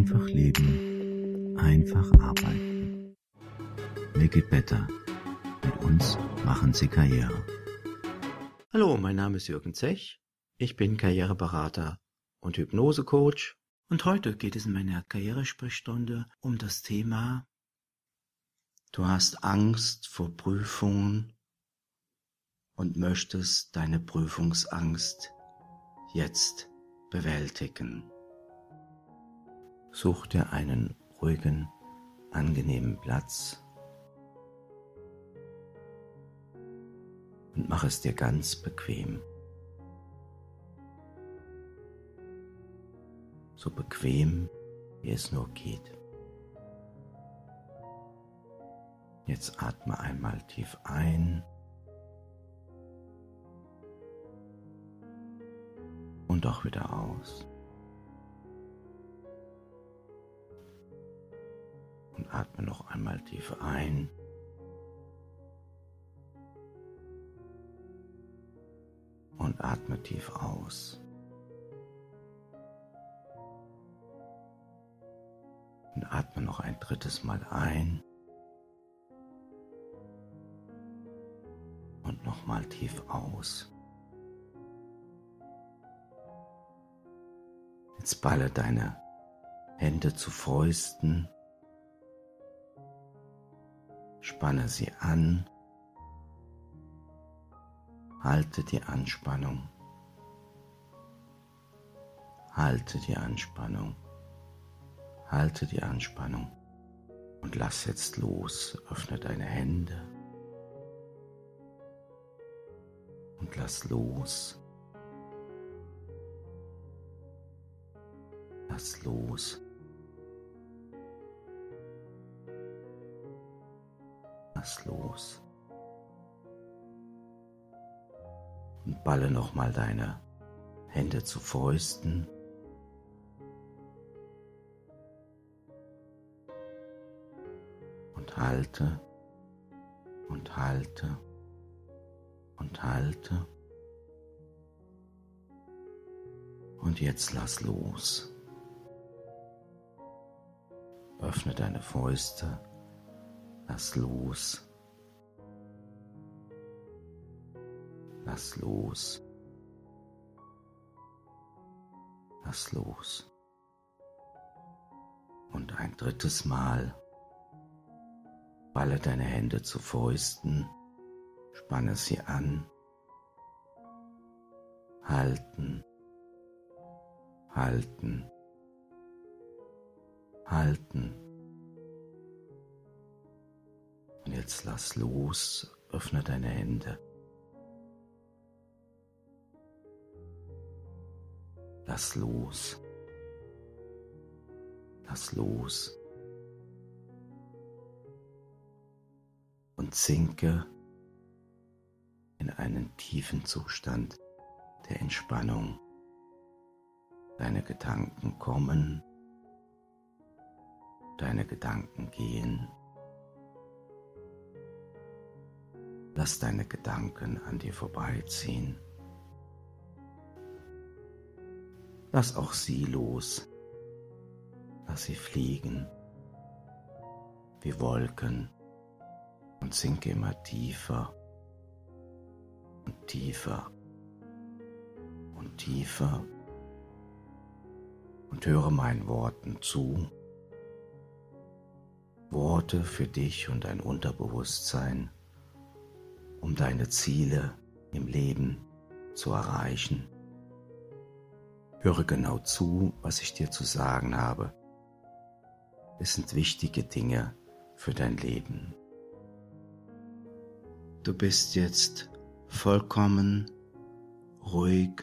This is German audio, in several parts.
Einfach leben, einfach arbeiten. Make it better. Mit uns machen Sie Karriere. Hallo, mein Name ist Jürgen Zech. Ich bin Karriereberater und Hypnosecoach. Und heute geht es in meiner Karrieresprechstunde um das Thema Du hast Angst vor Prüfungen und möchtest deine Prüfungsangst jetzt bewältigen. Such dir einen ruhigen, angenehmen Platz und mach es dir ganz bequem. So bequem, wie es nur geht. Jetzt atme einmal tief ein und auch wieder aus. Atme noch einmal tief ein. Und atme tief aus. Und atme noch ein drittes Mal ein. Und nochmal tief aus. Jetzt balle deine Hände zu Fäusten, spanne sie an, halte die Anspannung, halte die Anspannung, halte die Anspannung. Und lass jetzt los, öffne deine Hände. Und lass los. Lass los. Lass los. Und balle nochmal deine Hände zu Fäusten. Und halte und halte und halte. Und jetzt lass los. Öffne deine Fäuste, lass los. Lass los. Lass los. Und ein drittes Mal balle deine Hände zu Fäusten, spanne sie an, halten, halten halten. Und jetzt lass los, öffne deine Hände. Lass los. Lass los. Und sinke in einen tiefen Zustand der Entspannung. Deine Gedanken kommen deine Gedanken gehen. Lass deine Gedanken an dir vorbeiziehen. Lass auch sie los. Lass sie fliegen wie Wolken und sinke immer tiefer und tiefer und tiefer und höre meinen Worten zu Worte für dich und dein Unterbewusstsein, um deine Ziele im Leben zu erreichen. Höre genau zu, was ich dir zu sagen habe. Es sind wichtige Dinge für dein Leben. Du bist jetzt vollkommen ruhig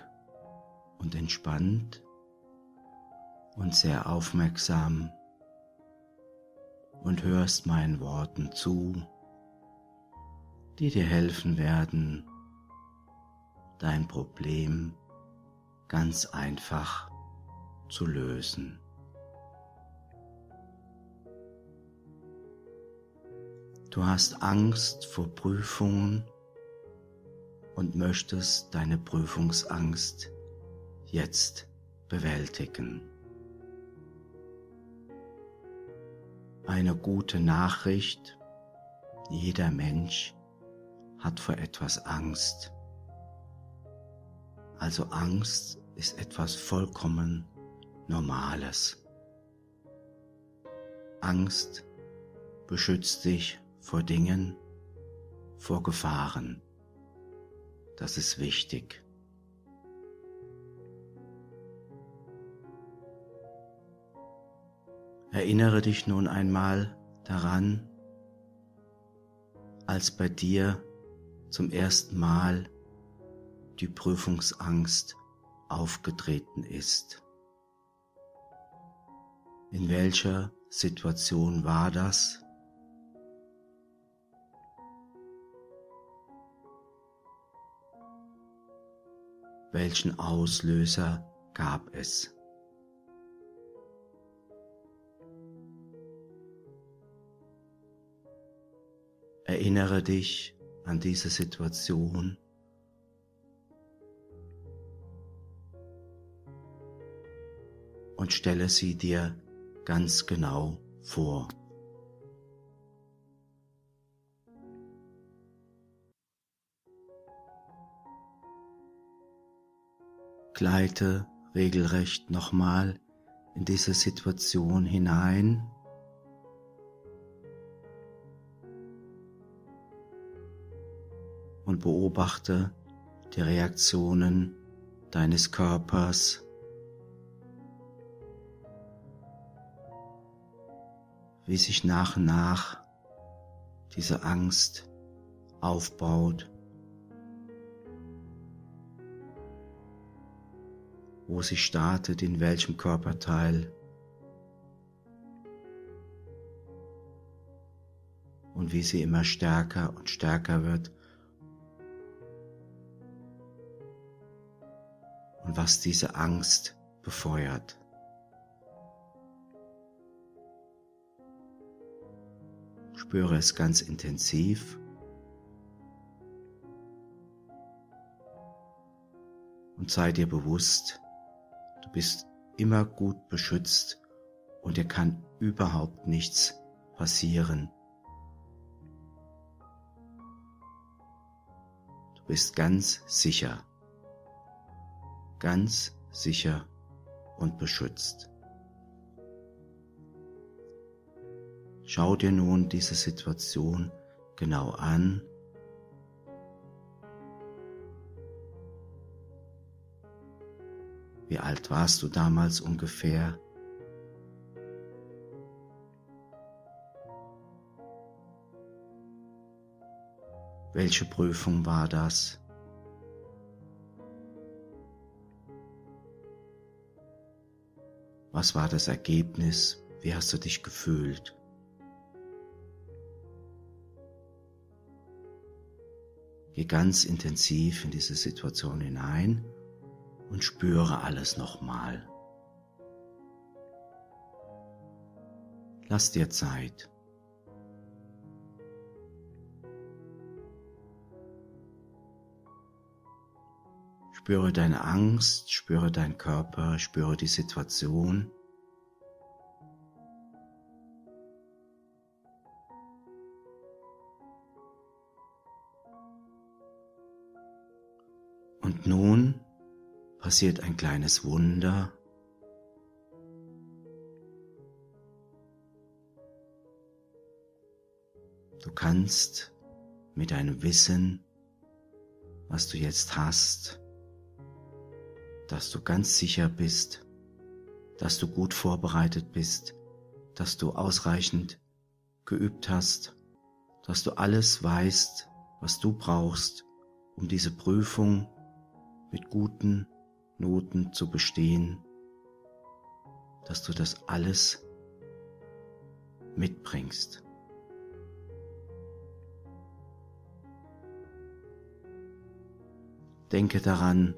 und entspannt und sehr aufmerksam und hörst meinen Worten zu, die dir helfen werden, dein Problem ganz einfach zu lösen. Du hast Angst vor Prüfungen und möchtest deine Prüfungsangst jetzt bewältigen. eine gute Nachricht. Jeder Mensch hat vor etwas Angst. Also Angst ist etwas vollkommen Normales. Angst beschützt dich vor Dingen, vor Gefahren. Das ist wichtig. Erinnere dich nun einmal daran, als bei dir zum ersten Mal die Prüfungsangst aufgetreten ist. In welcher Situation war das? Welchen Auslöser gab es? Erinnere dich an diese Situation. Und stelle sie dir ganz genau vor. Gleite regelrecht nochmal in diese Situation hinein und beobachte die Reaktionen deines Körpers. wie sich nach und nach diese Angst aufbaut, wo sie startet, in welchem Körperteil. Und wie sie immer stärker und stärker wird und was diese Angst befeuert. Spüre es ganz intensiv. Und sei dir bewusst, du bist immer gut beschützt und dir kann überhaupt nichts passieren. Du bist ganz sicher ganz sicher und beschützt. Schau dir nun diese Situation genau an. Wie alt warst du damals ungefähr? Welche Prüfung war das? Was war das Ergebnis? Wie hast du dich gefühlt? Geh ganz intensiv in diese Situation hinein und spüre alles nochmal. Lass dir Zeit. Spüre deine Angst, spüre deinen Körper, spüre die Situation. Und nun passiert ein kleines Wunder. Du kannst mit deinem Wissen, was du jetzt hast, dass du ganz sicher bist, dass du gut vorbereitet bist, dass du ausreichend geübt hast, dass du alles weißt, was du brauchst, um diese Prüfung mit guten Noten zu bestehen, dass du das alles mitbringst. Denke daran,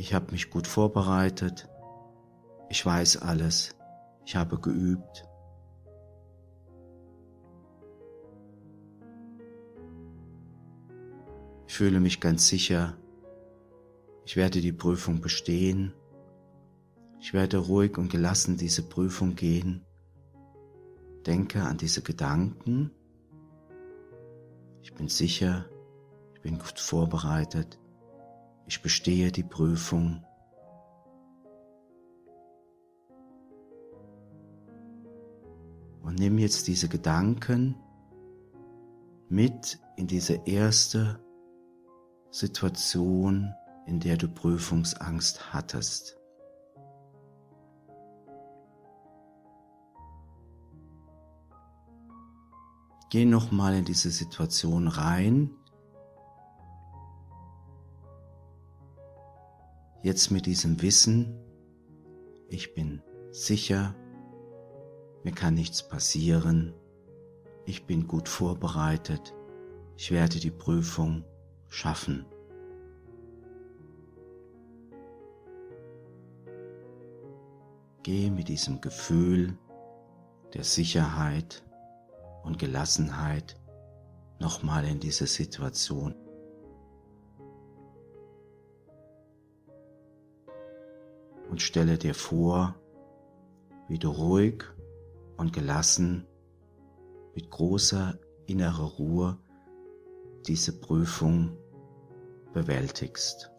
ich habe mich gut vorbereitet. Ich weiß alles. Ich habe geübt. Ich fühle mich ganz sicher. Ich werde die Prüfung bestehen. Ich werde ruhig und gelassen diese Prüfung gehen. denke an diese Gedanken. Ich bin sicher, ich bin gut vorbereitet, ich bestehe die Prüfung. Und nimm jetzt diese Gedanken mit in diese erste Situation, in der du Prüfungsangst hattest. Geh nochmal in diese Situation rein. Jetzt mit diesem Wissen, ich bin sicher, mir kann nichts passieren, ich bin gut vorbereitet, ich werde die Prüfung schaffen. Geh mit diesem Gefühl der Sicherheit und Gelassenheit nochmal in diese Situation. Und stelle dir vor, wie du ruhig und gelassen mit großer innerer Ruhe diese Prüfung bewältigst.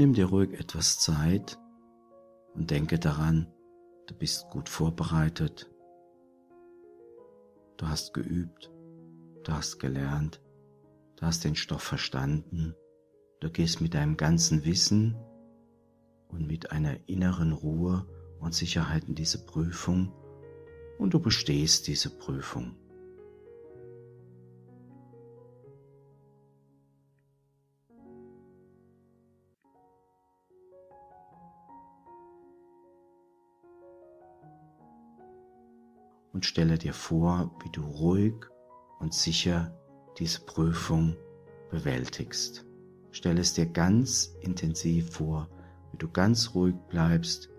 Nimm dir ruhig etwas Zeit und denke daran, du bist gut vorbereitet, du hast geübt, du hast gelernt, du hast den Stoff verstanden, du gehst mit deinem ganzen Wissen und mit einer inneren Ruhe und Sicherheit in diese Prüfung und du bestehst diese Prüfung. Und stelle dir vor, wie du ruhig und sicher diese Prüfung bewältigst. Stelle es dir ganz intensiv vor, wie du ganz ruhig bleibst,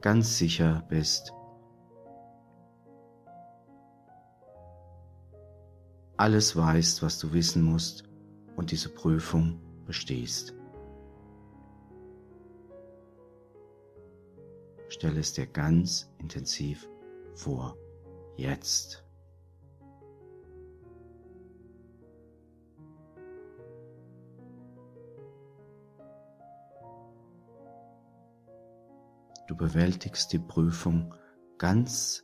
ganz sicher bist, alles weißt, was du wissen musst und diese Prüfung bestehst. Stell es dir ganz intensiv vor. Jetzt. Du bewältigst die Prüfung ganz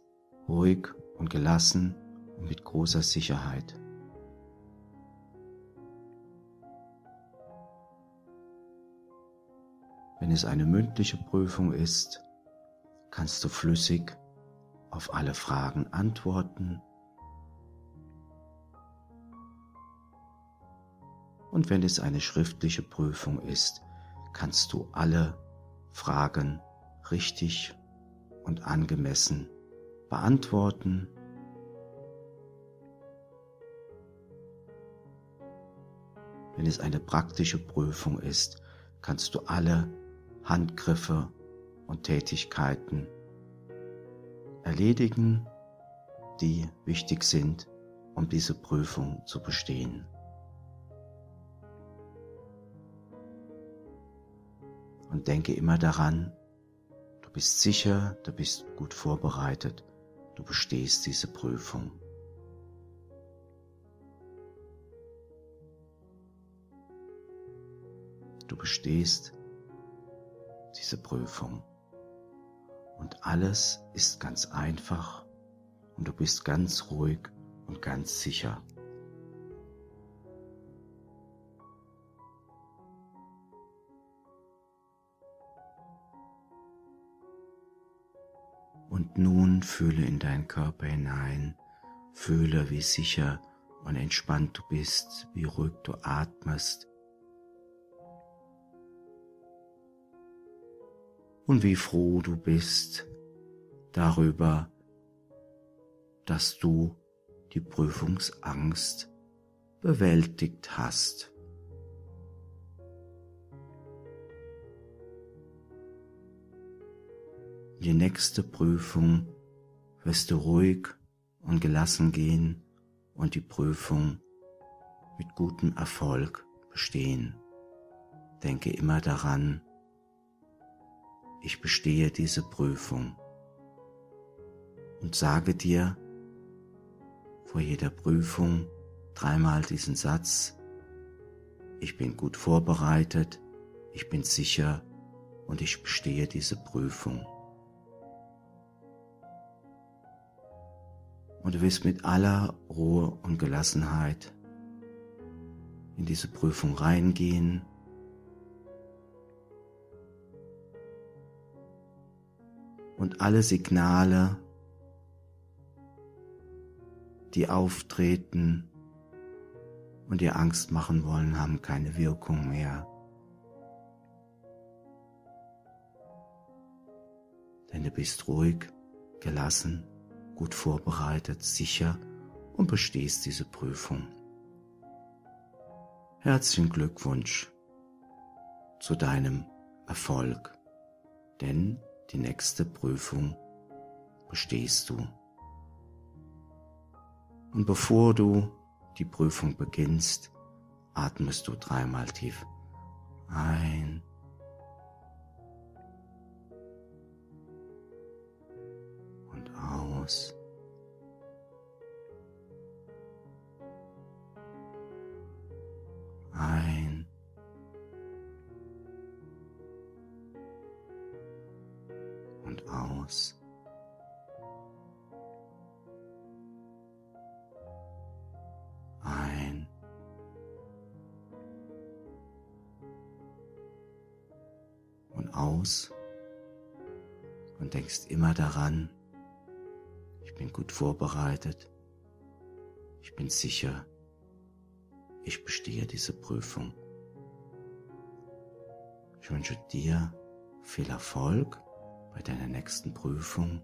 ruhig und gelassen und mit großer Sicherheit. Wenn es eine mündliche Prüfung ist, kannst du flüssig auf alle Fragen antworten. Und wenn es eine schriftliche Prüfung ist, kannst du alle Fragen richtig und angemessen beantworten. Wenn es eine praktische Prüfung ist, kannst du alle Handgriffe und Tätigkeiten erledigen, die wichtig sind, um diese Prüfung zu bestehen. Und denke immer daran, du bist sicher, du bist gut vorbereitet, du bestehst diese Prüfung. Du bestehst diese Prüfung und alles ist ganz einfach. Und du bist ganz ruhig und ganz sicher. Und nun fühle in deinen Körper hinein, fühle, wie sicher und entspannt du bist, wie ruhig du atmest und wie froh du bist darüber, dass du die Prüfungsangst bewältigt hast. Die nächste Prüfung wirst du ruhig und gelassen gehen und die Prüfung mit gutem Erfolg bestehen. Denke immer daran, ich bestehe diese Prüfung und sage dir vor jeder Prüfung dreimal diesen Satz, ich bin gut vorbereitet, ich bin sicher und ich bestehe diese Prüfung. Und du wirst mit aller Ruhe und Gelassenheit in diese Prüfung reingehen. Und alle Signale, die auftreten und dir Angst machen wollen, haben keine Wirkung mehr. Denn du bist ruhig, gelassen, gut vorbereitet, sicher und bestehst diese Prüfung. Herzlichen Glückwunsch zu deinem Erfolg, denn die nächste Prüfung bestehst du. Und bevor du die Prüfung beginnst, atmest du dreimal tief ein und aus. Aus. Ein. Und aus. Und denkst immer daran, ich bin gut vorbereitet. Ich bin sicher ich bestehe diese Prüfung. Ich wünsche dir viel Erfolg bei deiner nächsten Prüfung.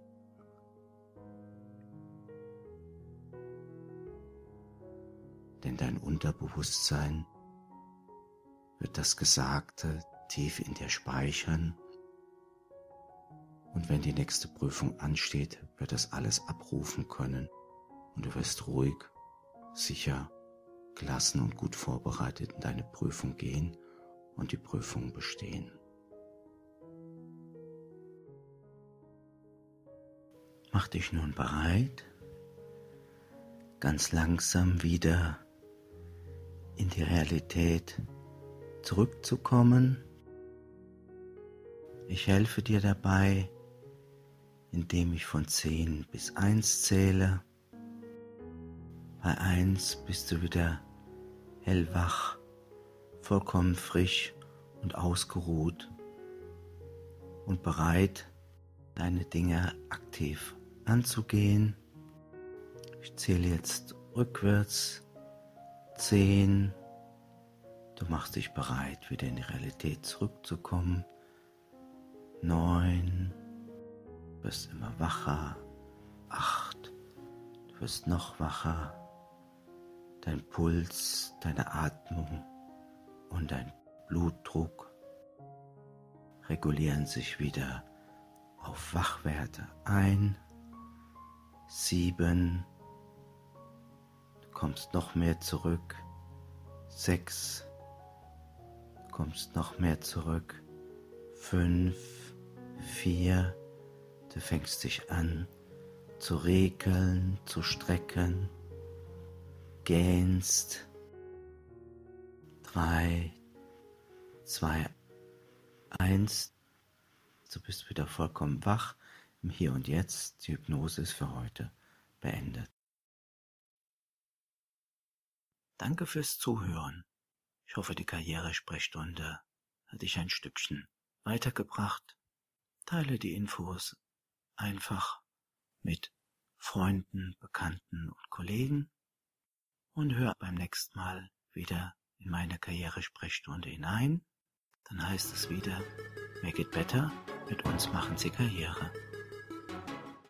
Denn dein Unterbewusstsein wird das Gesagte tief in dir speichern. Und wenn die nächste Prüfung ansteht, wird das alles abrufen können und du wirst ruhig, sicher gelassen und gut vorbereitet in deine Prüfung gehen und die Prüfung bestehen. Mach dich nun bereit, ganz langsam wieder in die Realität zurückzukommen. Ich helfe dir dabei, indem ich von 10 bis 1 zähle. Bei 1 bist du wieder hellwach, vollkommen frisch und ausgeruht und bereit, deine Dinge aktiv anzugehen. Ich zähle jetzt rückwärts. Zehn. Du machst dich bereit, wieder in die Realität zurückzukommen. Neun. Du wirst immer wacher. Acht. Du wirst noch wacher dein Puls, deine Atmung und dein Blutdruck regulieren sich wieder auf Wachwerte ein, sieben, du kommst noch mehr zurück, sechs, du kommst noch mehr zurück, fünf, vier, du fängst dich an zu regeln, zu strecken, gähnst. Drei, zwei, eins. Du bist wieder vollkommen wach im Hier und Jetzt. Die Hypnose ist für heute beendet. Danke fürs Zuhören. Ich hoffe, die Karrieresprechstunde hat dich ein Stückchen weitergebracht. Teile die Infos einfach mit Freunden, Bekannten und Kollegen und hör beim nächsten Mal wieder in meine Karrieresprechstunde hinein. Dann heißt es wieder, make it better, mit uns machen Sie Karriere.